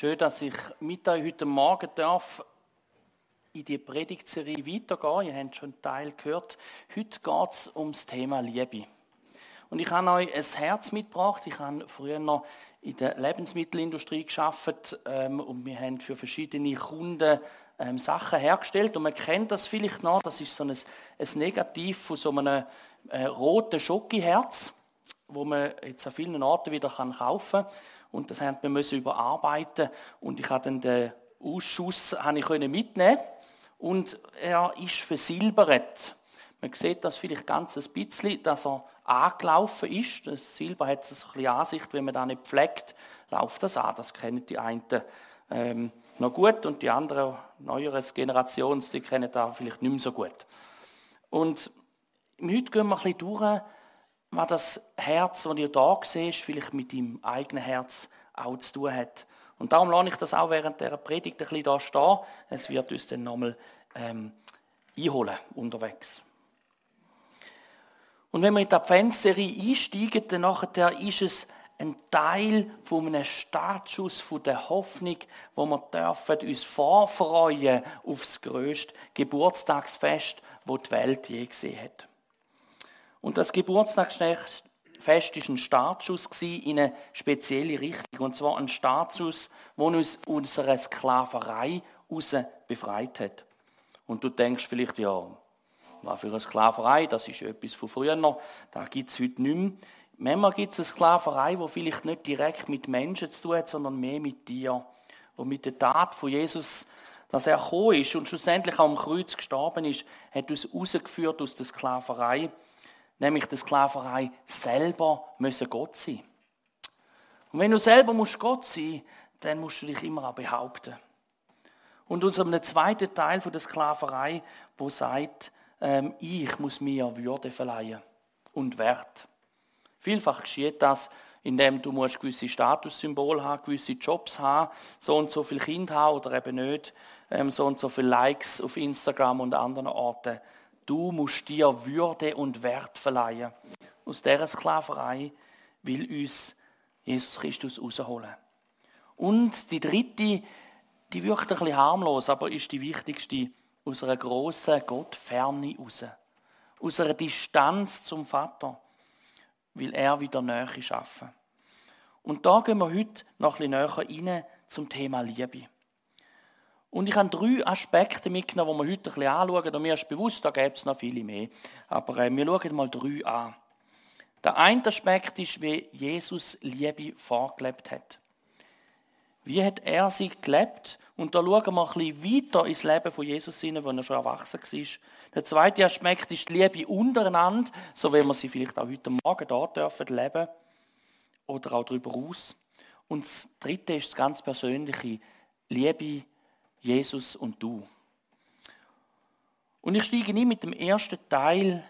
Schön, dass ich mit euch heute Morgen darf in die Predigtserie weitergehen. Ihr habt schon einen Teil gehört. Heute geht es um das Thema Liebe. Und ich habe euch ein Herz mitgebracht. Ich habe früher noch in der Lebensmittelindustrie geschafft ähm, und wir haben für verschiedene Kunden ähm, Sachen hergestellt. Und man kennt das vielleicht noch. Das ist so ein, ein Negativ von so einem äh, roten Schokiherz, wo man jetzt an vielen Orten wieder kann kaufen kann und das haben wir müssen überarbeiten und ich habe dann den Ausschuss habe ich mitnehmen und er ist versilbert. Man sieht das vielleicht ganz ein bisschen, dass er angelaufen ist. Das Silber hat so ein bisschen Ansicht, wenn man da nicht pflegt, läuft das an. Das kennen die einen ähm, noch gut und die anderen neueren Generations, die kennen da vielleicht nicht mehr so gut. Und heute gehen wir ein bisschen durch, was das Herz, das ihr da seht, vielleicht mit deinem eigenen Herz auch zu tun hat. Und darum lasse ich das auch während der Predigt ein bisschen da stehen. Es wird uns dann nochmal ähm, einholen unterwegs. Und wenn wir in die Adventsserie einsteigen, dann nachher ist es ein Teil von einem Startschuss von der Hoffnung, wo wir dürfen uns vorfreuen auf das größte Geburtstagsfest, wo die Welt je gesehen hat. Und das Geburtstagsfest ist ein Startschuss in eine spezielle Richtung. Und zwar ein Startschuss, wo uns unsere Sklaverei raus befreit hat. Und du denkst vielleicht, ja, was für eine Sklaverei, das ist etwas von früher noch, da gibt es heute nicht mehr. Manchmal gibt es eine Sklaverei, die vielleicht nicht direkt mit Menschen zu tun hat, sondern mehr mit dir. Und mit der Tat von Jesus, dass er gekommen ist und schlussendlich auch am Kreuz gestorben ist, hat uns rausgeführt aus der Sklaverei nämlich der Sklaverei, selber müssen Gott sein. Und wenn du selber musst Gott sein, dann musst du dich immer auch behaupten. Und unserem zweiten Teil von der Sklaverei, wo sagt, ähm, ich muss mir Würde verleihen und Wert. Vielfach geschieht das, indem du musst gewisse Statussymbole haben, gewisse Jobs haben, so und so viel Kind haben oder eben nicht, ähm, so und so viele Likes auf Instagram und anderen Orten. Du musst dir Würde und Wert verleihen. Aus dieser Sklaverei will uns Jesus Christus rausholen. Und die dritte, die wirkt ein bisschen harmlos, aber ist die wichtigste, aus einer grossen Gottferne raus. Aus einer Distanz zum Vater, will er wieder Nähe schaffen. Und da gehen wir heute noch ein bisschen näher rein zum Thema Liebe. Und ich habe drei Aspekte mitgenommen, die wir heute ein bisschen anschauen. Und mir ist bewusst, da gäbe es noch viele mehr. Aber äh, wir schauen mal drei an. Der eine Aspekt ist, wie Jesus Liebe vorgelebt hat. Wie hat er sie gelebt? Und da schauen wir ein bisschen weiter ins Leben von Jesus hinein, wo er schon erwachsen war. Der zweite Aspekt ist die Liebe untereinander, so wie wir sie vielleicht auch heute Morgen da dürfen leben oder auch darüber aus. Und das dritte ist das ganz persönliche Liebe Jesus und du. Und ich steige nie mit dem ersten Teil,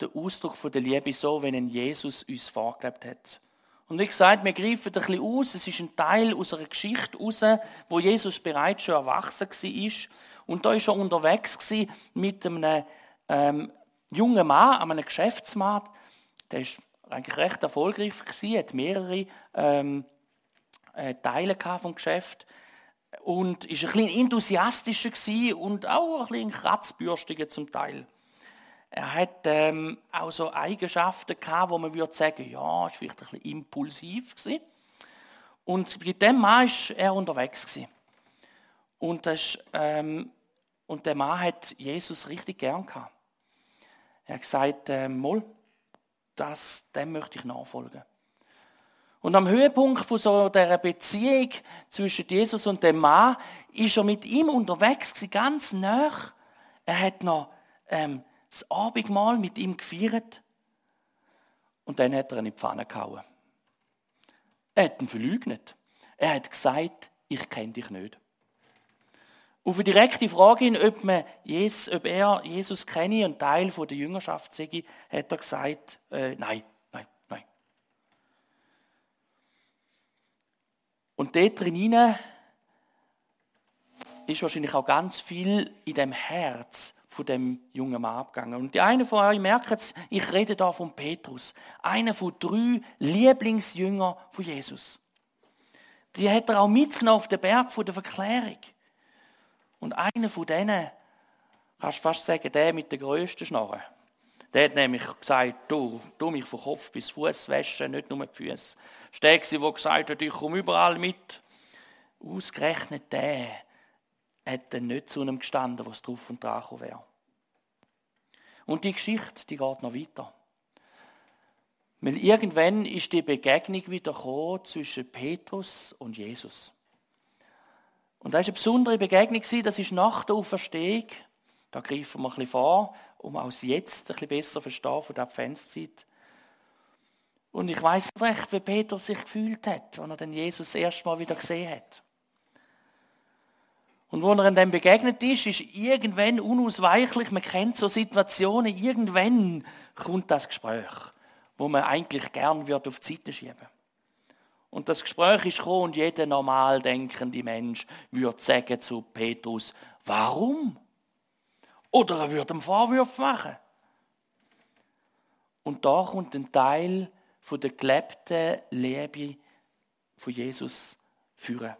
der Ausdruck von der Liebe, so, wenn ein Jesus uns vorgelebt hat. Und wie gesagt, wir greifen ein bisschen aus, es ist ein Teil unserer Geschichte raus, wo Jesus bereits schon erwachsen war. Und da ist er unterwegs mit einem ähm, jungen Mann, einem Geschäftsmann. Der ist eigentlich recht erfolgreich hat mehrere ähm, äh, Teile vom Geschäft und ist ein bisschen enthusiastischer und auch ein bisschen kratzbürstiger zum Teil. Er hat ähm, auch so Eigenschaften gehabt, wo man würde sagen, ja, ist vielleicht ein bisschen impulsiv gewesen. Und mit dem Mann ist er unterwegs gewesen. Und, das, ähm, und der Mann hat Jesus richtig gern gehabt. Er hat gesagt, äh, Moll, das, dem möchte ich nachfolgen. Und am Höhepunkt von so der Beziehung zwischen Jesus und dem Mann ist er mit ihm unterwegs, ganz nah. Er hat noch ähm, das Abendmahl mit ihm gefeiert und dann hat er ihn in die Pfanne gehauen. Er hat ihn verleugnet. Er hat gesagt, ich kenne dich nicht. Auf eine direkte Frage hin, ob, man Jesus, ob er Jesus kenne und Teil der Jüngerschaft sei, hat er gesagt, äh, nein, Und dort drin ist wahrscheinlich auch ganz viel in dem Herz von dem jungen Mann abgegangen. Und die eine von euch merkt es, ich rede da von Petrus, einer von drei Lieblingsjüngern von Jesus. die hat er auch mitgenommen auf den Berg der Verklärung. Und einer von denen, kannst du fast sagen, der mit der grössten Schnorre, der hat nämlich gesagt, du, du mich von Kopf bis Fuß waschen, nicht nur die Füße. Steg sie, der gesagt hat, ich komme überall mit. Ausgerechnet der hat dann nicht zu einem gestanden, was drauf und dran wäre. Und die Geschichte, die geht noch weiter. Weil irgendwann ist die Begegnung wieder zwischen Petrus und Jesus. Und das war eine besondere Begegnung, das ist nach der Auferstehung. Da greifen wir ein bisschen vor, um auch jetzt ein bisschen besser zu verstehen von der Adventszeit. Und ich weiß recht, wie Petrus sich gefühlt hat, als er den Jesus das erste Mal wieder gesehen hat. Und wo er dann begegnet ist, ist irgendwann unausweichlich, man kennt so Situationen, irgendwann kommt das Gespräch, wo man eigentlich gern wird auf die Seite schieben. Und das Gespräch ist gekommen und jeder normal denkende Mensch würde sagen zu Petrus, warum? Oder er würde ihm Vorwürfe machen. Und da kommt ein Teil von der gelebten Liebe von Jesus führen.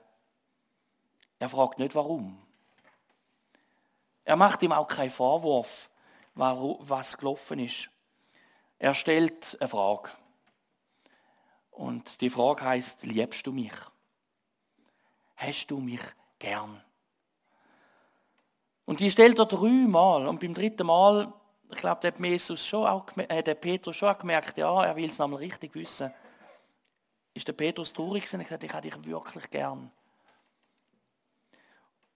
Er fragt nicht warum. Er macht ihm auch keinen Vorwurf, was gelaufen ist. Er stellt eine Frage. Und die Frage heißt: Liebst du mich? Hast du mich gern? Und die stellt er dreimal. Und beim dritten Mal, ich glaube, der, Jesus schon auch, äh, der Petrus schon auch gemerkt, ja, er will es nochmal richtig wissen. Ist der Petrus traurig gewesen und gesagt, ich habe dich wirklich gern.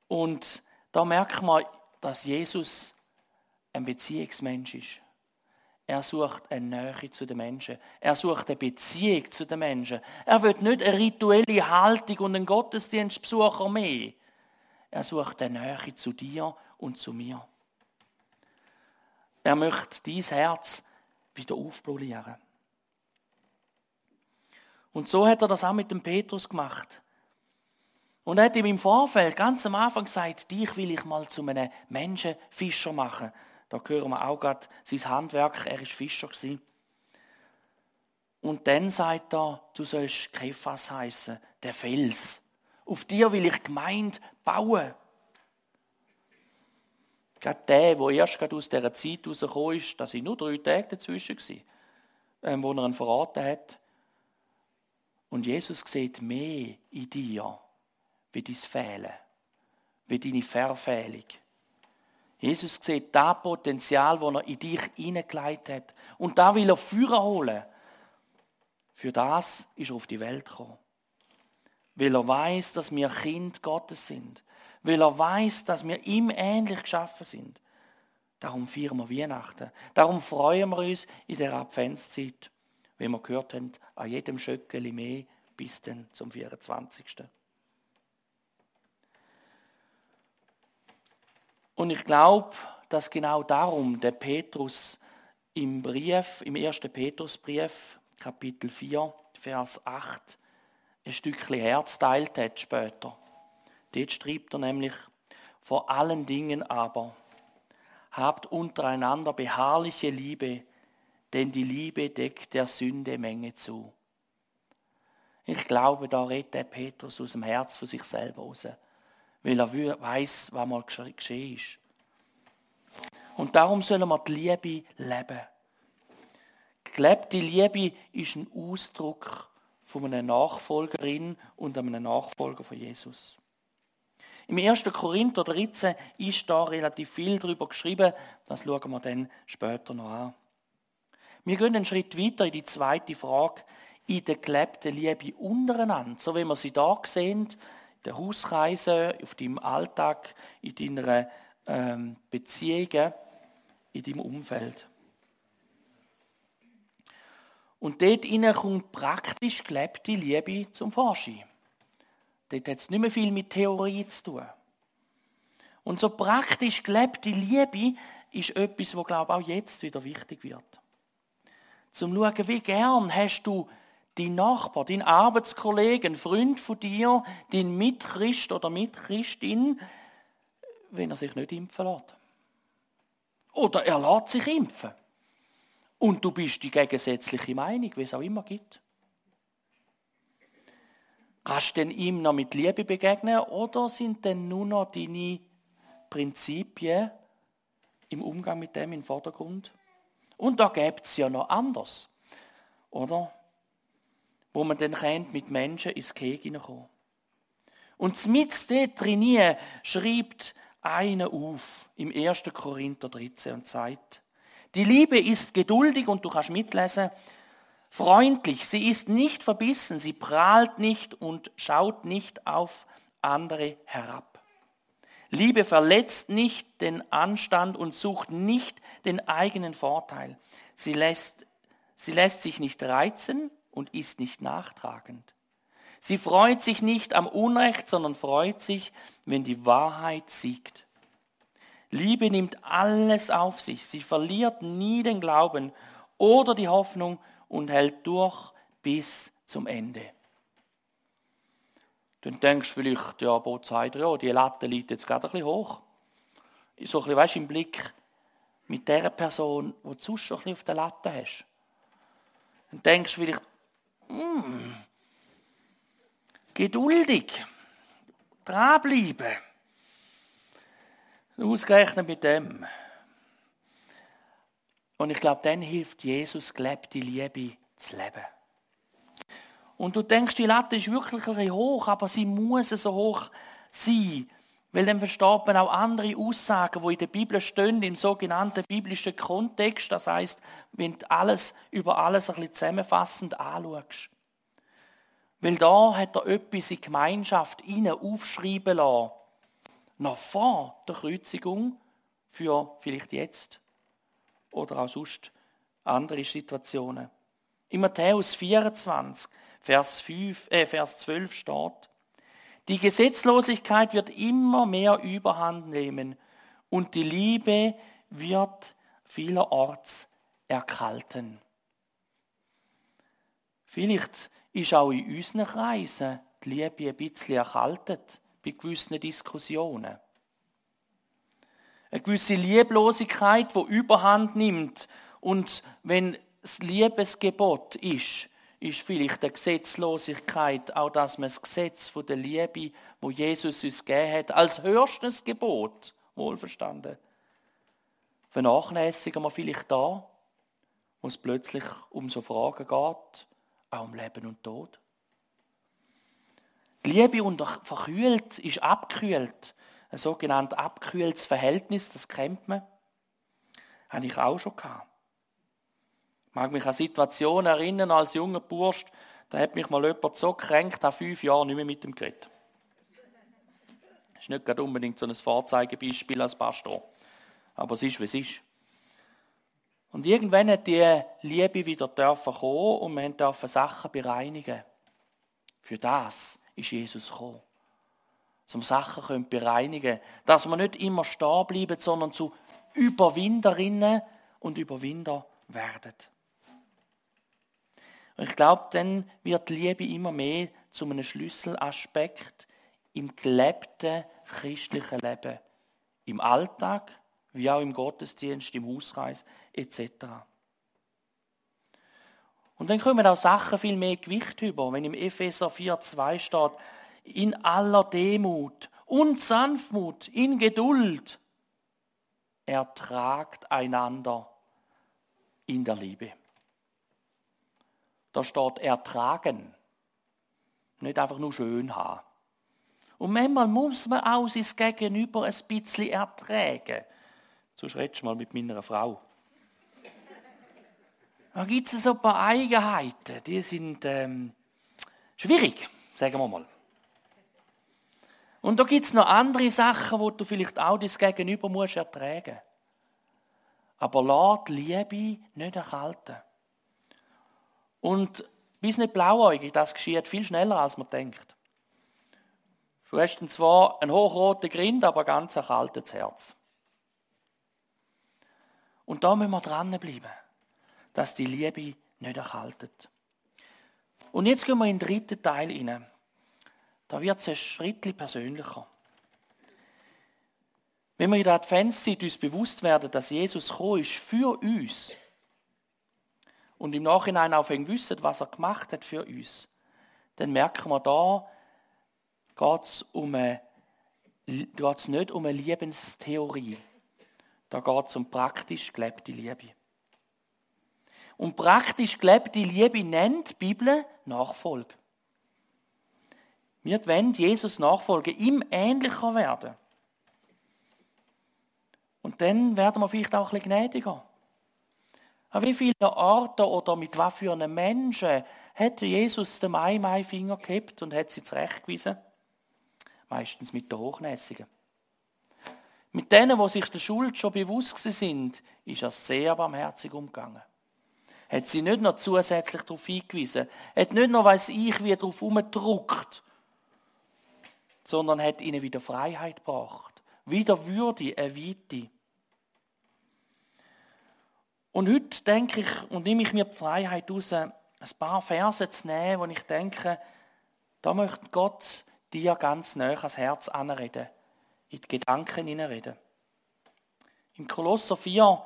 Und da merkt man, dass Jesus ein Beziehungsmensch ist. Er sucht eine Nähe zu den Menschen. Er sucht eine Beziehung zu den Menschen. Er will nicht eine rituelle Haltung und einen Gottesdienstbesucher mehr. Er sucht eine Nähe zu dir und zu mir. Er möchte dein Herz wieder aufpolieren. Und so hat er das auch mit dem Petrus gemacht. Und er hat ihm im Vorfeld ganz am Anfang gesagt, dich will ich mal zu einem Menschenfischer machen. Da hören wir auch gerade sein Handwerk, er war Fischer. Gewesen. Und dann sagt er, du sollst Kephas heißen, der Fels. Auf dir will ich Gemeinde bauen. Gerade der, der erst gerade aus dieser Zeit rausgekommen ist, da sind nur drei Tage dazwischen gewesen, ähm, wo er ihn verraten hat. Und Jesus sieht mehr in dir wie dein Fehlen, wie deine Verfehlung. Jesus sieht das Potenzial, das er in dich hineingelegt hat. Und da will er Führer holen. Für das ist er auf die Welt gekommen. Weil er weiß, dass wir Kind Gottes sind. Weil er weiß, dass wir ihm ähnlich geschaffen sind. Darum feiern wir Weihnachten. Darum freuen wir uns in der Adventszeit, wie wir gehört haben, an jedem Schöckeli mehr bis dann zum 24. Und ich glaube, dass genau darum der Petrus im Brief, im ersten Petrusbrief, Kapitel 4, Vers 8, ein Stückchen Herz teilt hat später. Dort schreibt er nämlich, vor allen Dingen aber, habt untereinander beharrliche Liebe, denn die Liebe deckt der Sünde Menge zu. Ich glaube, da redet der Petrus aus dem Herz von sich selber raus weil er weiß, was mal geschehen ist. Und darum sollen wir die Liebe leben. Gelebte Liebe ist ein Ausdruck von einer Nachfolgerin und einem Nachfolger von Jesus. Im 1. Korinther 13 ist da relativ viel darüber geschrieben. Das schauen wir dann später noch an. Wir gehen einen Schritt weiter in die zweite Frage. In der gelebten Liebe untereinander, so wie wir sie da sehen, der Hauskreise, auf deinem Alltag, in deiner ähm, Beziehungen, in deinem Umfeld. Und dort kommt praktisch gelebte Liebe zum Vorschein. Dort hat es nicht mehr viel mit Theorie zu tun. Und so praktisch gelebte Liebe ist etwas, was, glaube ich, auch jetzt wieder wichtig wird. Zum schauen, wie gern hast du dein Nachbar, dein Arbeitskollege, ein Freund von dir, dein Mitchrist oder Mitchristin, wenn er sich nicht impfen lässt. Oder er lässt sich impfen. Und du bist die gegensätzliche Meinung, wie es auch immer gibt. Kannst du denn ihm noch mit Liebe begegnen oder sind denn nur noch deine Prinzipien im Umgang mit dem im Vordergrund? Und da gibt es ja noch anders, oder? Wo man dann kennt, mit Menschen ins Keg hineinkommen. Und mit dort drin schreibt einer auf im 1. Korinther 13 und sagt, die Liebe ist geduldig und du kannst mitlesen, freundlich, sie ist nicht verbissen, sie prahlt nicht und schaut nicht auf andere herab. Liebe verletzt nicht den Anstand und sucht nicht den eigenen Vorteil. Sie lässt, sie lässt sich nicht reizen und ist nicht nachtragend. Sie freut sich nicht am Unrecht, sondern freut sich, wenn die Wahrheit siegt. Liebe nimmt alles auf sich. Sie verliert nie den Glauben oder die Hoffnung und hält durch bis zum Ende. Dann denkst du vielleicht, ja, Bootsheiter, ja, die Latte liegt jetzt gerade ein bisschen hoch. So ein bisschen, weißt, im Blick mit der Person, die du sonst schon ein bisschen auf der Latte hast. Dann denkst du vielleicht, mm, geduldig, dranbleiben. Ausgerechnet mit dem. Und ich glaube, dann hilft Jesus, gelebte Liebe zu leben. Und du denkst, die Latte ist wirklich ein bisschen hoch, aber sie muss so hoch sein. Weil dann versteht man auch andere Aussagen, die in der Bibel stehen, im sogenannten biblischen Kontext. Das heißt, wenn du alles über alles ein bisschen zusammenfassend anschaust. Weil da hat er etwas in Gemeinschaft ihnen aufschreiben lassen. Noch vor der Kreuzigung für vielleicht jetzt oder auch sonst andere Situationen. In Matthäus 24, Vers, 5, äh, Vers 12 steht, die Gesetzlosigkeit wird immer mehr Überhand nehmen und die Liebe wird vielerorts erkalten. Vielleicht ist auch in unseren Kreisen die Liebe ein bisschen erkaltet bei gewissen Diskussionen. Eine gewisse Lieblosigkeit, die Überhand nimmt. Und wenn das Liebesgebot ist, ist vielleicht eine Gesetzlosigkeit auch, dass man das Gesetz von der Liebe, wo Jesus uns gegeben hat, als höchstes Gebot, wohlverstanden, vernachlässigen wir vielleicht da, wo es plötzlich um so Fragen geht, auch um Leben und Tod. Die Liebe unter verkühlt ist abgekühlt ein sogenanntes abgekühltes Verhältnis, das kennt man. Habe ich auch schon gehabt. Ich mag mich an Situationen erinnern, als junger Bursch, da hat mich mal jemand so gekränkt, nach fünf Jahren nicht mehr mit dem geredet. Das ist nicht gerade unbedingt so ein Vorzeigebeispiel als Pastor. Aber es ist, wie es ist. Und irgendwann hat die Liebe wieder dürfen kommen und wir dürfen Sachen bereinigen. Für das ist Jesus gekommen zum Sachen können bereinigen Dass wir nicht immer stehen bleiben, sondern zu Überwinderinnen und Überwinder werden. Und ich glaube, dann wird Liebe immer mehr zu einem Schlüsselaspekt im gelebten christlichen Leben. Im Alltag, wie auch im Gottesdienst, im Hauskreis etc. Und dann kommen auch Sachen viel mehr Gewicht über. Wenn im Epheser 4,2 steht, in aller Demut und Sanftmut, in Geduld. Ertragt einander in der Liebe. Da steht ertragen, nicht einfach nur schön haben. Und manchmal muss man auch sein Gegenüber ein bisschen ertragen. So redest du mal mit meiner Frau. Da gibt es ein paar Eigenheiten, die sind ähm, schwierig, sagen wir mal. Und da gibt es noch andere Sachen, wo du vielleicht auch das Gegenüber musst ertragen Aber lass die Liebe nicht erkalten. Und bist nicht blauäugig, das geschieht viel schneller, als man denkt. Du hast zwar einen hochroten Grind, aber ganz erkaltetes Herz. Und da müssen wir dranbleiben, dass die Liebe nicht erkaltet. Und jetzt gehen wir in den dritten Teil hinein. Da wird es ein Schritt persönlicher. Wenn wir in der Adventszeit uns bewusst werden, dass Jesus gekommen ist für uns und im Nachhinein auch wissen, was er gemacht hat für uns, dann merken wir, da geht es um nicht um eine Liebenstheorie. Da geht es um praktisch gelebte Liebe. Und praktisch gelebte Liebe nennt die Bibel Nachfolge. Wir wollen Jesus nachfolgen, ihm ähnlicher werden. Und dann werden wir vielleicht auch ein bisschen gnädiger. An wie vielen Orten oder mit was für einem Menschen hat Jesus den Mai-Mai-Finger gehabt und hat sie zurechtgewiesen? Meistens mit den Hochnäsigen. Mit denen, die sich der Schuld schon bewusst sind, ist er sehr barmherzig umgegangen. Hat sie nicht noch zusätzlich darauf hingewiesen, hat nicht noch, weiß ich, wie darauf umgedruckt, sondern hat ihnen wieder Freiheit gebracht. Wieder Würde, eine Weite. Und heute denke ich und nehme ich mir die Freiheit raus, ein paar Verse zu nehmen, wo ich denke, da möchte Gott dir ganz näher ans Herz anreden, in die Gedanken hineinreden. Im Kolosser 4,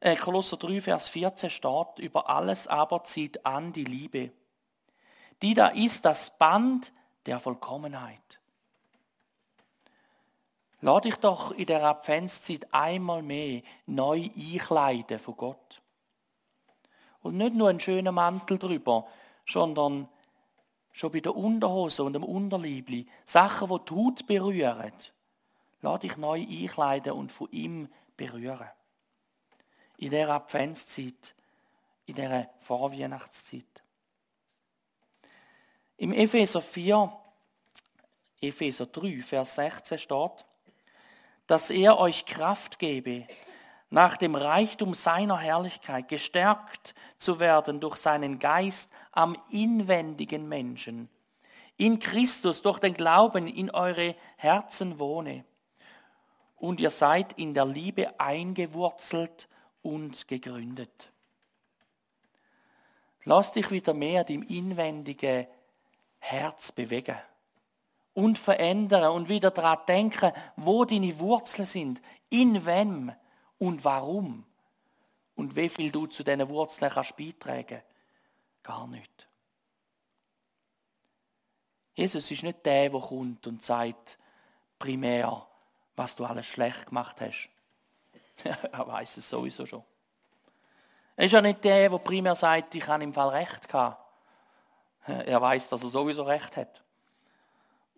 äh, Kolosser 3, Vers 14 steht, über alles aber zieht an die Liebe. Die da ist das Band der Vollkommenheit. Lass dich doch in der Adventszeit einmal mehr neu einkleiden von Gott. Und nicht nur einen schönen Mantel drüber, sondern schon bei der Unterhose und dem Unterliebli Sachen, die die Haut berühren. Lass dich neu einkleiden und von ihm berühren. In der Adventszeit, in der Vorweihnachtszeit. Im Epheser 4, Epheser 3, Vers 16 steht, dass er euch Kraft gebe, nach dem Reichtum seiner Herrlichkeit gestärkt zu werden durch seinen Geist am inwendigen Menschen. In Christus durch den Glauben in eure Herzen wohne. Und ihr seid in der Liebe eingewurzelt und gegründet. Lass dich wieder mehr dem inwendigen Herz bewegen und verändern und wieder daran denken, wo deine Wurzeln sind, in wem und warum und wie viel du zu diesen Wurzeln kannst beitragen. Gar nicht. Jesus ist nicht der, der kommt und sagt primär, was du alles schlecht gemacht hast. er weiß es sowieso schon. Er ist ja nicht der, der primär sagt, ich habe im Fall Recht gehabt. Er weiß, dass er sowieso Recht hat.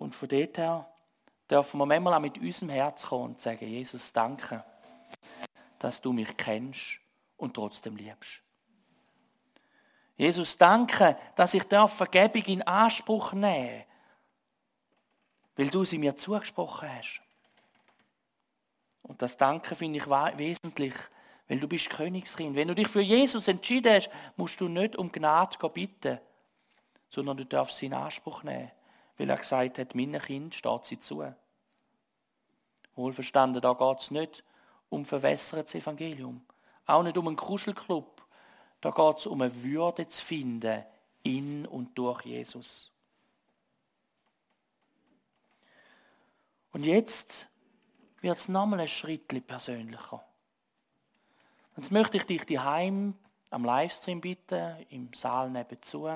Und von dort her dürfen wir manchmal auch mit unserem Herz kommen und sagen, Jesus, danke, dass du mich kennst und trotzdem liebst. Jesus, danke, dass ich Vergebung in Anspruch nehmen weil du sie mir zugesprochen hast. Und das Danke finde ich wesentlich, weil du bist Königskind. Wenn du dich für Jesus entschieden hast, musst du nicht um Gnade bitten, sondern du darfst sie in Anspruch nehmen weil er gesagt hat, meinen Kind steht sie zu. Wohlverstanden, da geht es nicht um verwässertes Evangelium. Auch nicht um einen Kuschelclub. Da geht es um eine Würde zu finden in und durch Jesus. Und jetzt wird es nochmal ein Schritt persönlicher. Jetzt möchte ich dich daheim am Livestream bitten, im Saal nebenzu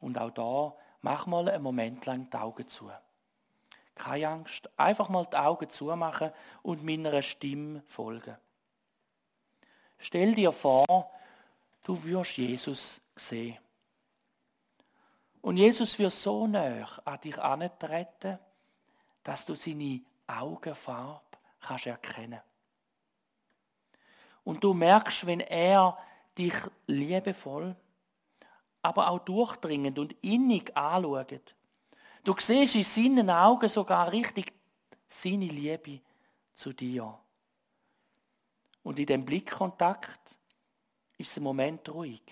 und auch da Mach mal einen Moment lang die Augen zu. Keine Angst, einfach mal die Augen zumachen und meiner Stimme folgen. Stell dir vor, du wirst Jesus sehen. Und Jesus wird so näher an dich antreten, dass du seine Augenfarbe kannst erkennen. Und du merkst, wenn er dich liebevoll aber auch durchdringend und innig anschaut. Du siehst in seinen Augen sogar richtig seine Liebe zu dir. Und in dem Blickkontakt ist ein Moment ruhig.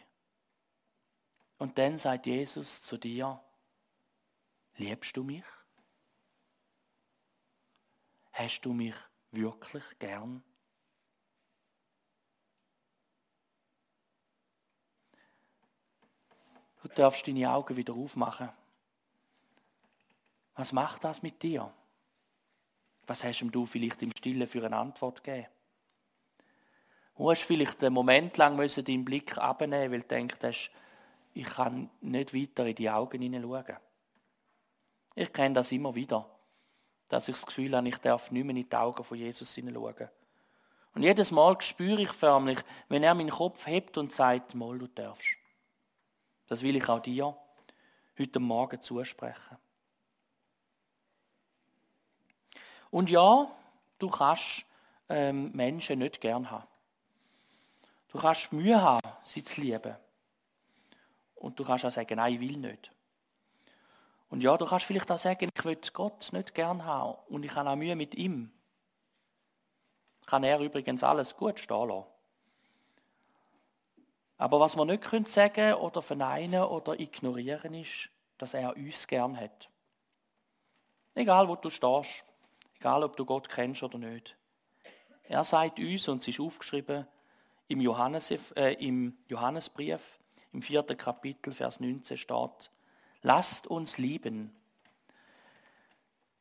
Und dann sagt Jesus zu dir, liebst du mich? Hast du mich wirklich gern? Du darfst deine Augen wieder aufmachen. Was macht das mit dir? Was hast du vielleicht im Stillen für eine Antwort gegeben? Du hast vielleicht einen Moment lang deinen Blick abnehmen, weil du denkst, ich kann nicht weiter in die Augen hineinschauen. Ich kenne das immer wieder, dass ich das Gefühl habe, ich darf nicht mehr in die Augen von Jesus hineinschauen. Und jedes Mal spüre ich förmlich, wenn er meinen Kopf hebt und sagt, mal, du darfst. Das will ich auch dir heute Morgen zusprechen. Und ja, du kannst ähm, Menschen nicht gern haben. Du kannst Mühe haben, sie zu lieben. Und du kannst auch sagen, nein, ich will nicht. Und ja, du kannst vielleicht auch sagen, ich will Gott nicht gern haben und ich habe auch Mühe mit ihm. Kann er übrigens alles gut stehen lassen. Aber was wir nicht können sagen oder verneinen oder ignorieren ist, dass er uns gern hat. Egal, wo du stehst, egal, ob du Gott kennst oder nicht. Er sagt uns, und es ist aufgeschrieben im, Johannes, äh, im Johannesbrief, im vierten Kapitel, Vers 19 steht, Lasst uns lieben,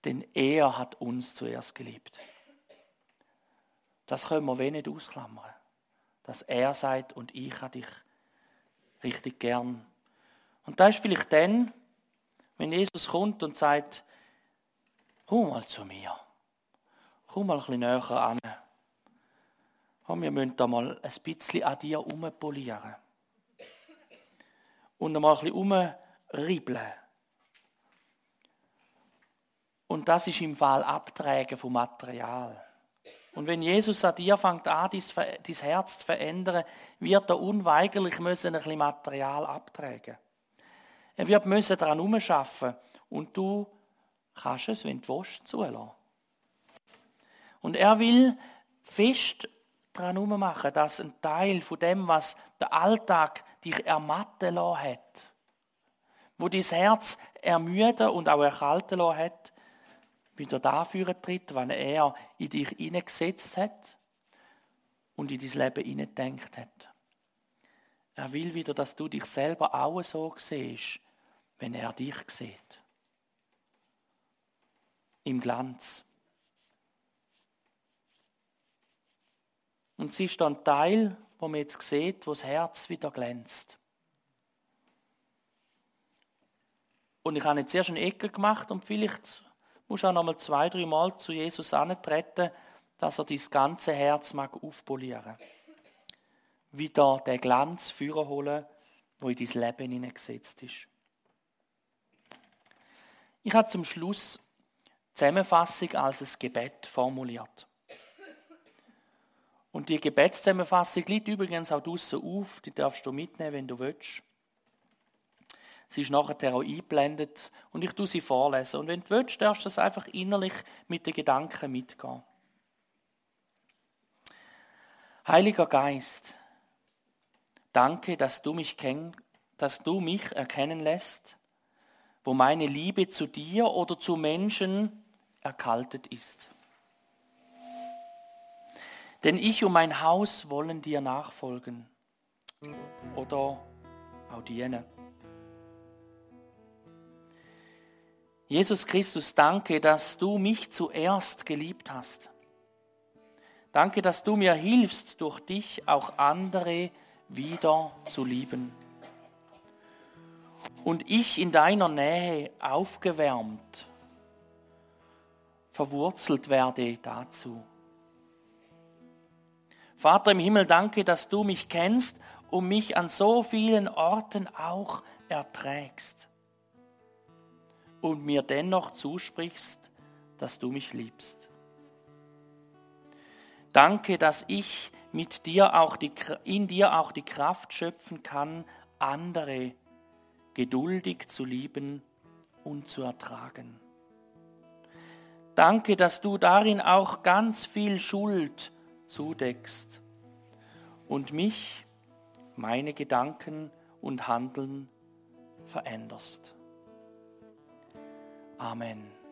denn er hat uns zuerst geliebt. Das können wir wenig ausklammern. Dass er sagt, und ich habe dich richtig gern. Und da ist vielleicht dann, wenn Jesus kommt und sagt, komm mal zu mir. Komm mal ein bisschen näher an. Wir müssen da mal ein bisschen an dir umpolieren. Und mal ein bisschen um riebeln. Und das ist im Fall Abträgen vom Material. Und wenn Jesus an dir fängt an, dein Herz zu verändern, wird er unweigerlich müssen ein bisschen Material abtragen. Er wird müssen daran umschaffen und du kannst es, wenn du willst, zulassen. Und er will fest daran ummachen, dass ein Teil von dem, was der Alltag dich ermatten lassen hat, wo dein Herz ermüden und auch erkalten lassen hat, wieder dafür tritt, wann er in dich hineingesetzt hat und in dein Leben hineingedenkt hat. Er will wieder, dass du dich selber auch so siehst, wenn er dich sieht. Im Glanz. Und es ist dann Teil, wo man jetzt sieht, wo das Herz wieder glänzt. Und ich habe jetzt erst eine Ecke gemacht und vielleicht musst auch noch mal zwei, drei Mal zu Jesus antreten, dass er dein ganze Herz mag aufpolieren. Wieder den Glanz führen holen, wo in dein Leben hineingesetzt ist. Ich habe zum Schluss Zusammenfassung als ein Gebet formuliert. Und die Gebetszusammenfassung liegt übrigens auch draussen auf, die darfst du mitnehmen, wenn du willst. Sie ist nachher auch eingeblendet und ich tue sie vorlesen. Und wenn du willst, darfst du das einfach innerlich mit den Gedanken mitgehen. Heiliger Geist, danke, dass du mich, kenn, dass du mich erkennen lässt, wo meine Liebe zu dir oder zu Menschen erkaltet ist. Denn ich und mein Haus wollen dir nachfolgen oder auch dienen. Jesus Christus, danke, dass du mich zuerst geliebt hast. Danke, dass du mir hilfst, durch dich auch andere wieder zu lieben. Und ich in deiner Nähe aufgewärmt, verwurzelt werde dazu. Vater im Himmel, danke, dass du mich kennst und mich an so vielen Orten auch erträgst und mir dennoch zusprichst, dass du mich liebst. Danke, dass ich mit dir auch die, in dir auch die Kraft schöpfen kann, andere geduldig zu lieben und zu ertragen. Danke, dass du darin auch ganz viel Schuld zudeckst und mich, meine Gedanken und Handeln veränderst. Amen.